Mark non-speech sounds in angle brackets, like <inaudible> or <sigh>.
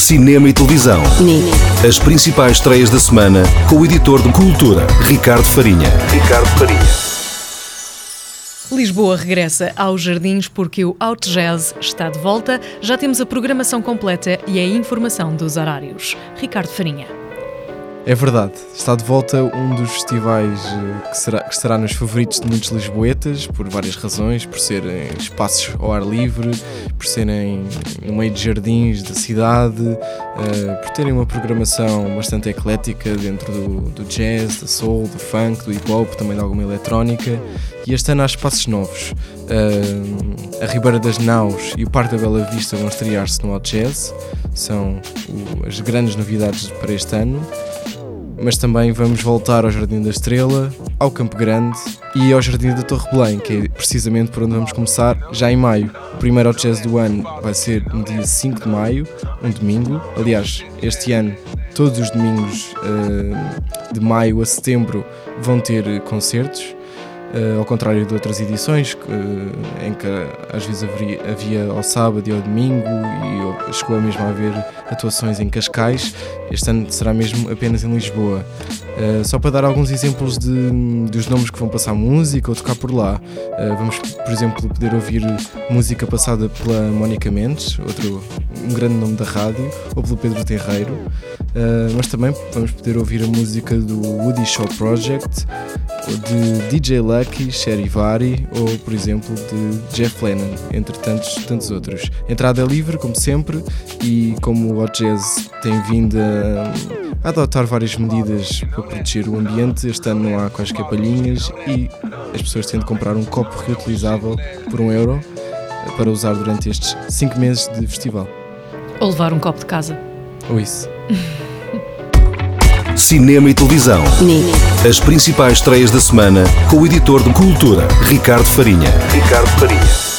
cinema e televisão. Nini. As principais estreias da semana com o editor de cultura, Ricardo Farinha. Ricardo Farinha. Lisboa regressa aos jardins porque o Out Jazz está de volta. Já temos a programação completa e a informação dos horários. Ricardo Farinha. É verdade, está de volta um dos festivais eh, que, será, que nos favoritos de muitos lisboetas, por várias razões, por serem espaços ao ar livre, por serem no meio de jardins da cidade, uh, por terem uma programação bastante eclética dentro do, do jazz, da soul, do funk, do hip hop, também de alguma eletrónica. E este ano há espaços novos. Uh, a Ribeira das Naus e o Parque da Bela Vista vão estrear-se no Out Jazz, são o, as grandes novidades para este ano mas também vamos voltar ao Jardim da Estrela, ao Campo Grande e ao Jardim da Torre Belém, que é precisamente por onde vamos começar já em maio. O primeiro jazz do ano vai ser no dia 5 de maio, um domingo. Aliás, este ano todos os domingos uh, de maio a setembro vão ter concertos. Uh, ao contrário de outras edições, uh, em que às vezes havia, ao sábado e ao domingo e chegou mesmo a haver atuações em Cascais, este ano será mesmo apenas em Lisboa. Uh, só para dar alguns exemplos de, dos nomes que vão passar música ou tocar por lá, vamos, por exemplo, poder ouvir música passada pela Mónica Mendes, outro um grande nome da rádio, ou pelo Pedro Terreiro, mas também vamos poder ouvir a música do Woody Shaw Project, de DJ Lucky, Cherivari ou, por exemplo, de Jeff Lennon, entre tantos, tantos outros. Entrada livre, como sempre, e como o Hot Jazz tem vindo a, a adotar várias medidas para proteger o ambiente, este ano não há quaisquer palhinhas e as pessoas têm de comprar um copo reutilizável por um euro para usar durante estes 5 meses de festival. Ou levar um copo de casa. Ou isso. <laughs> cinema e televisão. Nini. As principais estreias da semana com o editor de cultura, Ricardo Farinha. Ricardo Farinha.